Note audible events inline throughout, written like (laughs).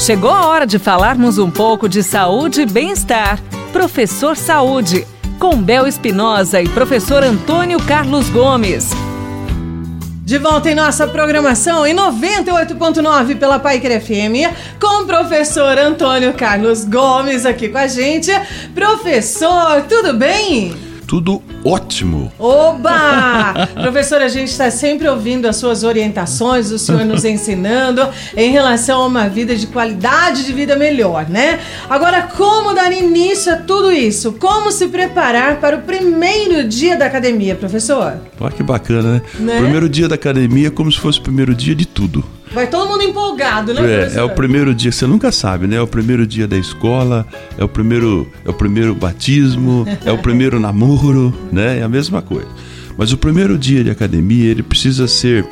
Chegou a hora de falarmos um pouco de saúde e bem-estar. Professor Saúde, com Bel Espinosa e professor Antônio Carlos Gomes. De volta em nossa programação em 98.9 pela Paiker FM, com o professor Antônio Carlos Gomes aqui com a gente. Professor, tudo bem? Tudo ótimo. Oba! (laughs) Professor, a gente está sempre ouvindo as suas orientações, o senhor nos (laughs) ensinando em relação a uma vida de qualidade de vida melhor, né? Agora, como dar início a tudo isso? Como se preparar para o primeiro dia da academia, professor? Olha que bacana, né? né? Primeiro dia da academia é como se fosse o primeiro dia de tudo. Vai todo mundo empolgado, né? É, é, o primeiro dia, você nunca sabe, né? É o primeiro dia da escola, é o primeiro, é o primeiro batismo, (laughs) é o primeiro namoro, né? É a mesma coisa. Mas o primeiro dia de academia, ele precisa ser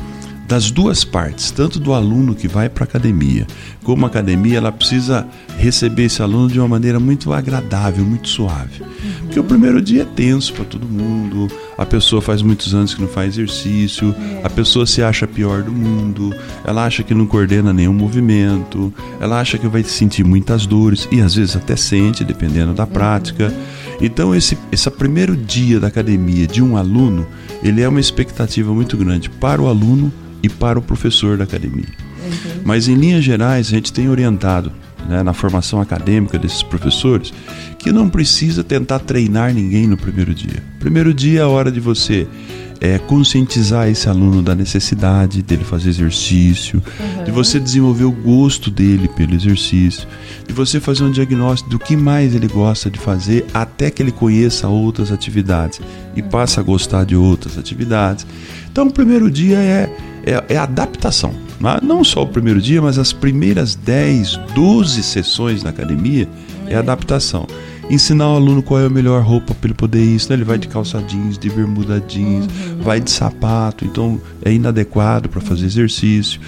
das duas partes, tanto do aluno que vai para a academia, como a academia, ela precisa receber esse aluno de uma maneira muito agradável, muito suave. Porque o primeiro dia é tenso para todo mundo, a pessoa faz muitos anos que não faz exercício, é. a pessoa se acha pior do mundo, ela acha que não coordena nenhum movimento, ela acha que vai sentir muitas dores, e às vezes até sente, dependendo da prática. Então, esse, esse primeiro dia da academia de um aluno, ele é uma expectativa muito grande para o aluno e para o professor da academia. Uhum. Mas em linhas gerais, a gente tem orientado né, na formação acadêmica desses professores que não precisa tentar treinar ninguém no primeiro dia. Primeiro dia é a hora de você é, conscientizar esse aluno da necessidade dele fazer exercício, uhum. de você desenvolver o gosto dele pelo exercício, de você fazer um diagnóstico do que mais ele gosta de fazer até que ele conheça outras atividades e uhum. passe a gostar de outras atividades. Então, o primeiro dia é é, é adaptação. Né? Não só o primeiro dia, mas as primeiras 10, 12 sessões na academia é adaptação. Ensinar o aluno qual é a melhor roupa para ele poder isso. Né? Ele vai de calça jeans, de bermuda jeans, uhum. vai de sapato, então é inadequado para fazer exercício.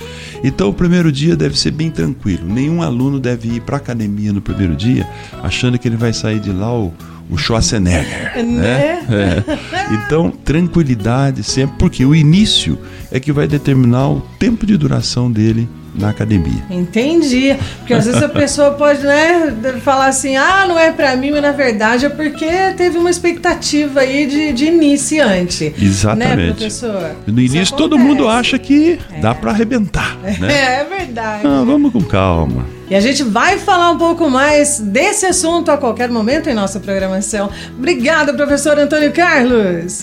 Então o primeiro dia deve ser bem tranquilo. Nenhum aluno deve ir para academia no primeiro dia achando que ele vai sair de lá o, o Schwarzenegger. Né? né? É. Então, tranquilidade sempre, porque o início é que vai determinar o tempo de duração dele na academia. Entendi. Porque às vezes a pessoa (laughs) pode né, falar assim, ah, não é para mim, mas na verdade é porque teve uma expectativa aí de, de iniciante. Né, Exatamente. Né, professor? No início todo mundo acha que é. dá para arrebentar. (laughs) Né? É, é verdade. Ah, vamos com calma. E a gente vai falar um pouco mais desse assunto a qualquer momento em nossa programação. Obrigada, professor Antônio Carlos.